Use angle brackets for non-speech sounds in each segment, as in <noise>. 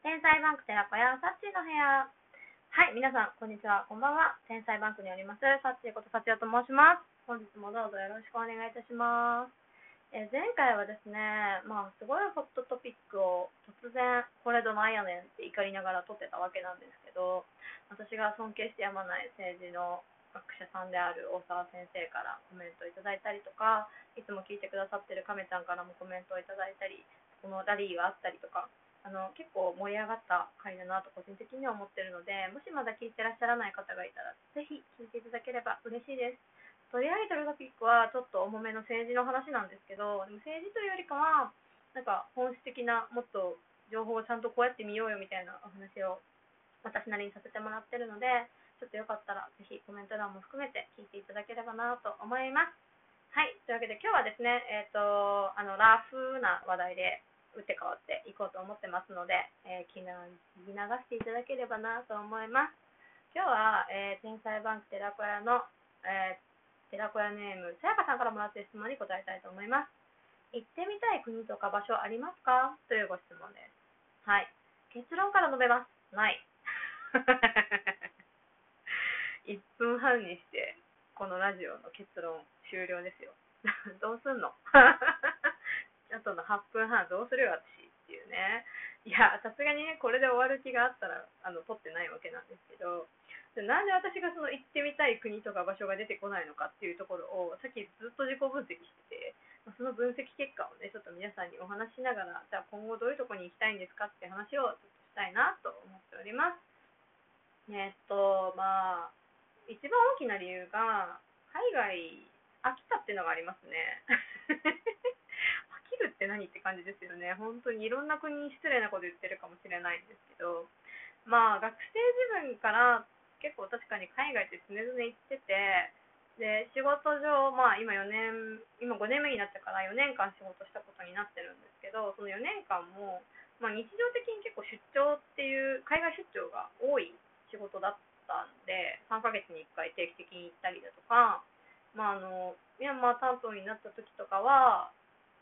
天才バンク寺子屋サッチーの部屋。はい、皆さん、こんにちは。こんばんは。天才バンクにおります、サッチーことサチオと申します。本日もどうぞよろしくお願いいたします。え前回はですね、まあ、すごいホットトピックを突然、これどないやねんって怒りながら撮ってたわけなんですけど、私が尊敬してやまない政治の学者さんである大沢先生からコメントをいただいたりとか、いつも聞いてくださってる亀ちゃんからもコメントをいただいたり、このラリーがあったりとか、あの結構盛り上がった回だなと個人的には思ってるので、もしまだ聞いてらっしゃらない方がいたら、ぜひ聞いていただければ嬉しいです。取り上げてるトピックはちょっと重めの政治の話なんですけど、でも政治というよりかは、なんか本質的なもっと情報をちゃんとこうやって見ようよみたいなお話を私なりにさせてもらってるので、ちょっとよかったらぜひコメント欄も含めて聞いていただければなと思います。はい、というわけで今日はですね、えっ、と、あの、ラフな話題で打って変わっていこうと思ってますので、えー、気な聞き流していただければなと思います。今日は、えー天才バンク寺子屋の、えー寺子屋ネーム、さやかさんからもらった質問に答えたいと思います。行ってみたい国とか場所ありますか？というご質問です。はい。結論から述べます。ない。<laughs> 1分半にして、このラジオの結論終了ですよ。<laughs> どうすんの？<laughs> あとの8分半どうするよ私っていうね。いや、さすがにね、これで終わる気があったら、あの、撮ってないわけなんですけど、でなんで私がその行ってみたい国とか場所が出てこないのかっていうところを、さっきずっと自己分析してて、その分析結果をね、ちょっと皆さんにお話しながら、じゃあ今後どういうとこに行きたいんですかって話をちょっとしたいなと思っております。えっと、まあ、一番大きな理由が、海外、飽きたっていうのがありますね。って何って感じですよね。本当にいろんな国に失礼なこと言ってるかもしれないんですけど、まあ、学生時分から結構確かに海外って常々行ってて、で、仕事上、まあ今4年、今5年目になったから4年間仕事したことになってるんですけど、その4年間も、まあ日常的に結構出張っていう、海外出張が多い仕事だったんで、3ヶ月に1回定期的に行ったりだとか、まああの、ミャンマー担当になった時とかは、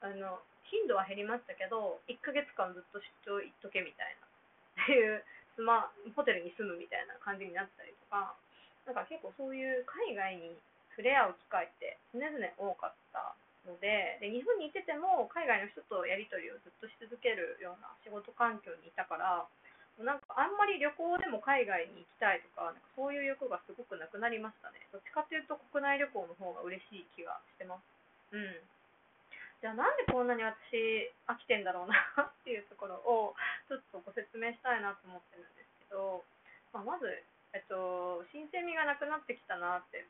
あの、頻度は減りましたけど、1ヶ月間ずっと出張行っとけみたいな、っていう、スマ、ホテルに住むみたいな感じになったりとか、なんか結構そういう海外に触れ合う機会って常々多かったので、で、日本にいてても海外の人とやり取りをずっとし続けるような仕事環境にいたから、なんかあんまり旅行でも海外に行きたいとか、なんかそういう欲がすごくなくなりましたね。どっちかっていうと国内旅行の方が嬉しい気がしてます。うん。じゃあなんでこんなに私飽きてんだろうなっていうところをちょっとご説明したいなと思ってるんですけど、まあ、まず、えっと、新鮮味がなくなってきたなって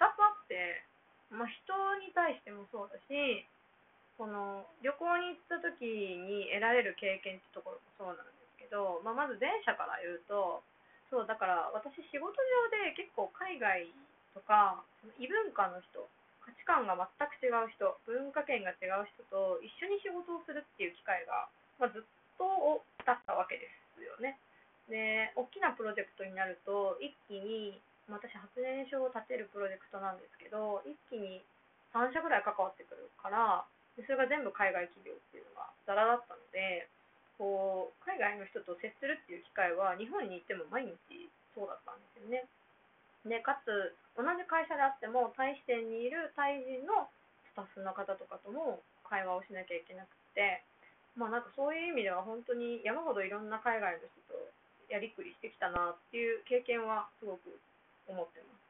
2つあって、まあ、人に対してもそうだしこの旅行に行った時に得られる経験ってところもそうなんですけど、まあ、まず前者から言うとそうだから私仕事上で結構海外とか異文化の人価値観が全く違う人文化圏が違う人と一緒に仕事をするっていう機会が、まあ、ずっとだったわけですよね。で大きなプロジェクトになると一気にまあ私発電所を建てるプロジェクトなんですけど一気に3社ぐらい関わってくるからでそれが全部海外企業っていうのがザラだったのでこう海外の人と接するっていう機会は日本に行っても毎日そうだったんですよね。でかつ同じ会社であってもタイ支店にいるタイ人のスタッフの方とかとも会話をしなきゃいけなくてまあなんかそういう意味では本当に山ほどいろんな海外の人とやりくりしてきたなっていう経験はすごく思ってます。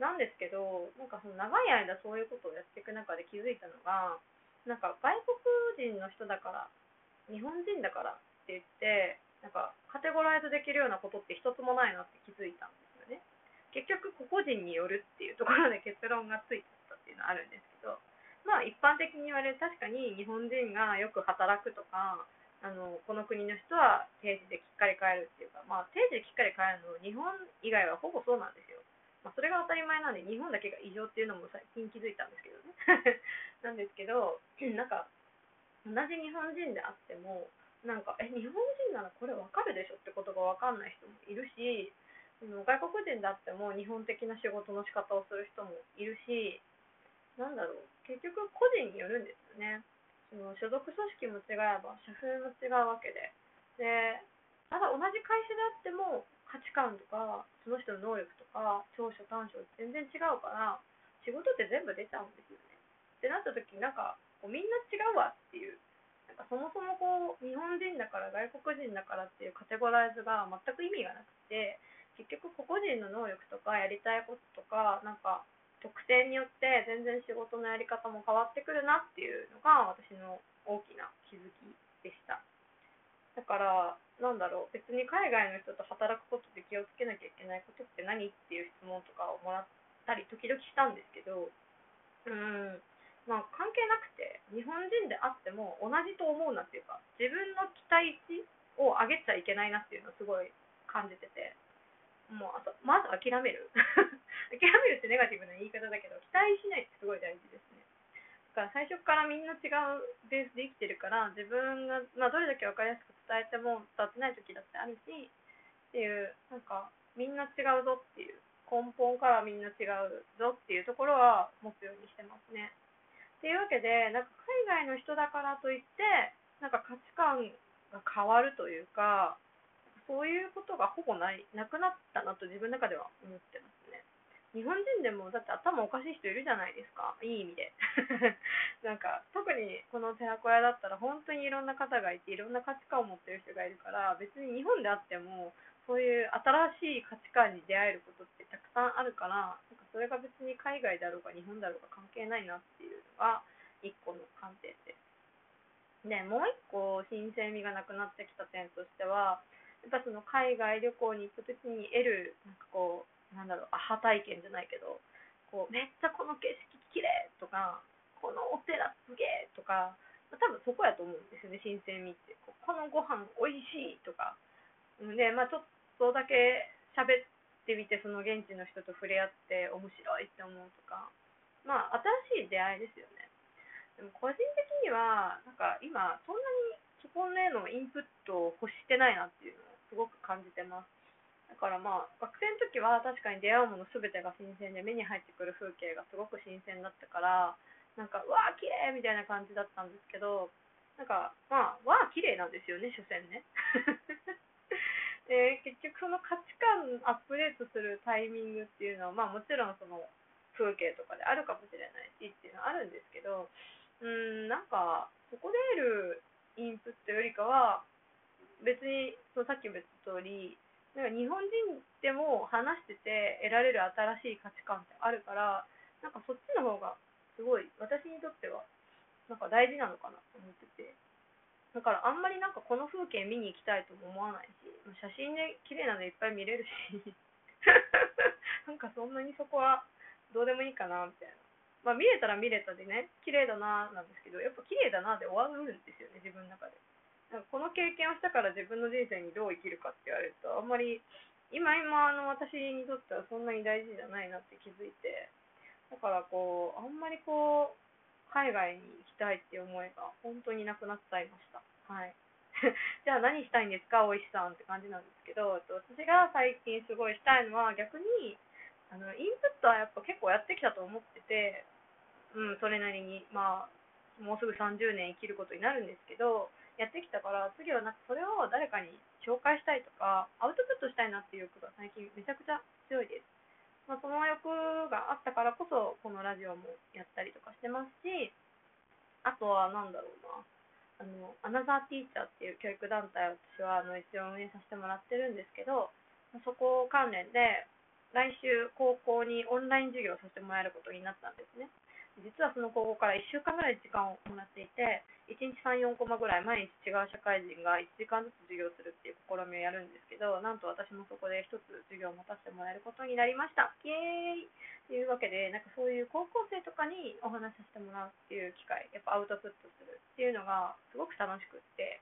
なんですけど、なんかその長い間そういうことをやっていく中で気づいたのが、なんか外国人の人だから、日本人だからって言って、なんかカテゴライズできるようなことって一つもないなって気づいたんで。結局個々人によるっていうところで結論がついちゃったっていうのはあるんですけど、まあ一般的に言われる確かに日本人がよく働くとか、あのこの国の人は定時できっかり帰るっていうか、まあ、定時できっかり帰るの日本以外はほぼそうなんですよ。まあ、それが当たり前なんで日本だけが異常っていうのも最近気づいたんですけどね。<laughs> なんですけど、なんか同じ日本人であってもなんかえ日本人ならこれわかるでしょってことがわかんない人もいるしその外国人であっても日本的な仕事の仕方をする人もいるしなんだろう結局個人によるんですよね。その所属組織も違えば社風も違うわけででただ同じ会社であっても価値観とかその人の能力とか長所短所全然違うから仕事って全部出ちゃうんですよねってなった時になんかこうみんな違うわっていうなんかそもそもこう日本人だから外国人だからっていうカテゴライズが全く意味がなくて結局個々人の能力とかやりたいこととかなんか特性によって全然仕事のやり方も変わってくるなっていうのが私の大きな気づきでした。だからなんだろう別に海外の人と働くことで気をつけなきゃいけないことって何っていう質問とかをもらったり時々したんですけどうんまあ関係なくて日本人であっても同じと思うなっていうか自分の期待値を上げちゃいけないなっていうのをすごい感じてて。もうあとまず諦める <laughs> 諦めるってネガティブな言い方だけど期待しないってすごい大事ですねだから最初からみんな違うベースで生きてるから自分が、まあ、どれだけ分かりやすく伝えても伝ってない時だってあるしっていうなんかみんな違うぞっていう根本からみんな違うぞっていうところは持つようにしてますね。っていうわけでなんか海外の人だからといってなんか価値観が変わるというかそういうことがほぼないなくなったなと自分の中では思ってますね。日本人でもだって頭おかしい人いるじゃないですかいい意味で <laughs> なんか特にこの寺子屋だったら本当にいろんな方がいていろんな価値観を持ってる人がいるから別に日本であってもそういう新しい価値観に出会えることってたくさんあるからなんかそれが別に海外だろうが日本だろうが関係ないなっていうのが一個の観点です。でもう一個新鮮味がなくなってきた点としてはぱその海外旅行に行った時に得るなんかこうなんだろうアハ体験じゃないけどこうめっちゃこの景色綺麗とかこのお寺すげえとか多分そこやと思うんですよね新鮮味って。このご飯おいしいとか。でまあちょっとだけ喋ってみてその現地の人と触れ合って面白いって思うとか。まあ新しい出会いですよね。でも個人的にはなんか今そんなにそこへのインプットを欲してないなっていうのをすごく感じてます。だからまあ学生の時は確かに出会うもの全てが新鮮で目に入ってくる風景がすごく新鮮だったからなんかうわー綺麗みたいな感じだったんですけどなんかまあわー綺麗なんですよね所詮ね。<laughs> で結局その価値観アップデートするタイミングっていうのはまあもちろんその風景とかであるかもしれないしっていうのはあるんですけどうんなんかそこで得るインプットよりかは別にそのさっきも言った通りなんか日本人でも話してて得られる新しい価値観ってあるからなんかそっちの方がすごい私にとってはなんか大事なのかなと思ってて。だからあんまりなんかこの風景見に行きたいとも思わないし写真で綺麗なのいっぱい見れるし <laughs> なんかそんなにそこはどうでもいいかなみたいな。まあ見れたら見れたでね綺麗だななんですけどやっぱ綺麗だなで終わるんですよね自分の中で。なんかこの経験をしたから自分の人生にどう生きるかって言われるとあんまり今今の私にとってはそんなに大事じゃないなって気づいてだからこうあんまりこう海外に行きたいっていう思いが本当になくなっちゃいました。はい。<laughs> じゃあ何したいんですかおいしさんって感じなんですけど私が最近すごいしたいのは逆にあのインプットはやっぱ結構やってきたと思っててうんそれなりにまあもうすぐ30年生きることになるんですけどやってきたから次はなんかそれを誰かに紹介したいとかアウトプットしたいなっていう欲が最近めちゃくちゃ強いです、まあ、その欲があったからこそこのラジオもやったりとかしてますしあとは何だろうな。あのアナザーティーチャーっていう教育団体を私はあの一応運営させてもらってるんですけどそこ関連で来週高校にオンライン授業をさせてもらえることになったんですね。実はその高校から1週間ぐらい時間をもらっていて1日3、4コマぐらい毎日違う社会人が1時間ずつ授業するっていう試みをやるんですけどなんと私もそこで1つ授業を持たせてもらえることになりました。イエーイ！というわけでなんかそういう高校生とかにお話しさせてもらうっていう機会やっぱアウトプットするっていうのがすごく楽しくって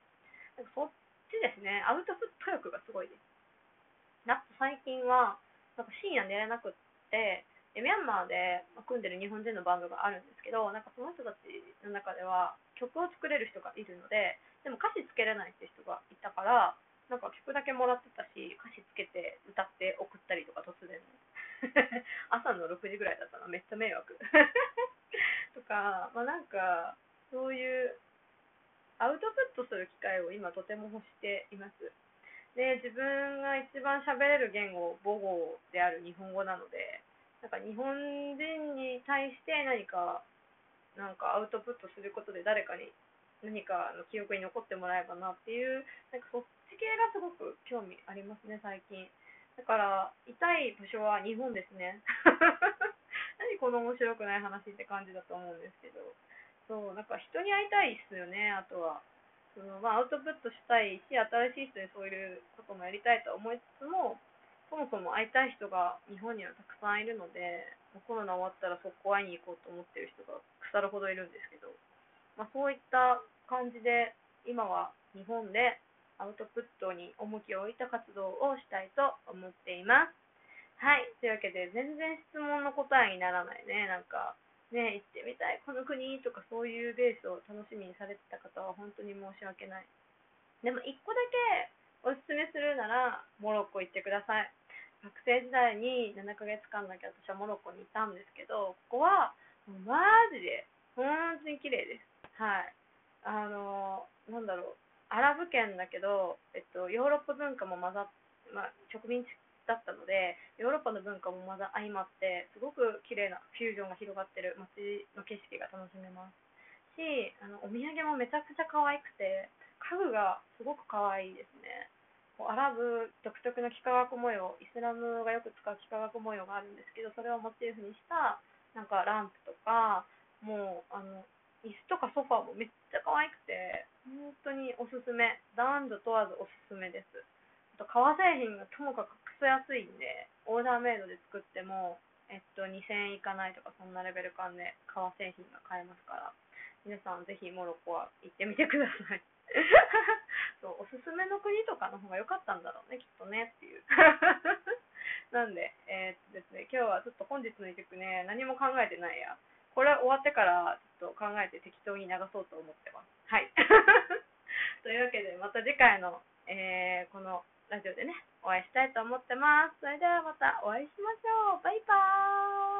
なんかそっちですね。アウトプット力がすごいです。な最近はなんか深夜寝れなくってミャンマーで組んでる日本人のバンドがあるんですけどなんかその人たちの中では曲を作れる人がいるのででも歌詞つけれないって人がいたからなんか曲だけもらってたし歌詞つけて歌って送ったりとか突然 <laughs> 朝の6時ぐらいだったのめっちゃ迷惑 <laughs> とかまあなんかそういうアウトプットする機会を今とても欲しています。で、自分が一番喋れる言語、母語である日本語なので、なんか日本人に対して何か、なんかアウトプットすることで誰かに何かの記憶に残ってもらえばなっていう、なんかそっち系がすごく興味ありますね、最近。だから、痛い場所は日本ですね。<laughs> 何この面白くない話って感じだと思うんですけど。そう、なんか人に会いたいっすよね、あとは。そのまあ、アウトプットしたいし、新しい人にそういうこともやりたいと思いつつも、そもそも会いたい人が日本にはたくさんいるので、コロナ終わったら速攻会いに行こうと思ってる人が腐るほどいるんですけど、まあ、そういった感じで、今は日本でアウトプットに重きを置いた活動をしたいと思っています。はい。というわけで、全然質問の答えにならないね。なんか、ね、行ってみたい、この国とかそういうベースを楽しみにされてた方は本当に申し訳ない。でも、1個だけおすすめするなら、モロッコ行ってください。学生時代に7ヶ月間だけ私はモロッコにいたんですけど、ここは、マジで、本当に綺麗です。はい。あの、なんだろう。アラブ圏だけど、えっと、ヨーロッパ文化も混ざっ、まあ、植民地だったので、ヨーロッパの文化もまだ相まって、すごく綺麗なフュージョンが広がってる街の景色が楽しめます。し、あの、お土産もめちゃくちゃ可愛くて、家具がすごく可愛いですね。アラブ独特の幾何学模様、イスラムがよく使う幾何学模様があるんですけど、それをモチーフにした、なんかランプとか、もう、あの、椅子とかソファーもめっちゃ可愛くて、本当におすすめ。男女問わずおすすめです。あと、革製品がともかくクソ安いんで、オーダーメイドで作っても、えっと、2000円いかないとか、そんなレベル感で革製品が買えますから、皆さんぜひモロッコは行ってみてください。<laughs> そう、の方が良かったんだろうね、きっとね、っていう。<laughs> なんで、えー、っとですね、今日はちょっと本日の一曲ね、何も考えてないや。これ終わってからちょっと考えて適当に流そうと思ってます。はい。<laughs> というわけで、また次回の、えー、このラジオでね、お会いしたいと思ってます。それではまたお会いしましょう。バイバーイ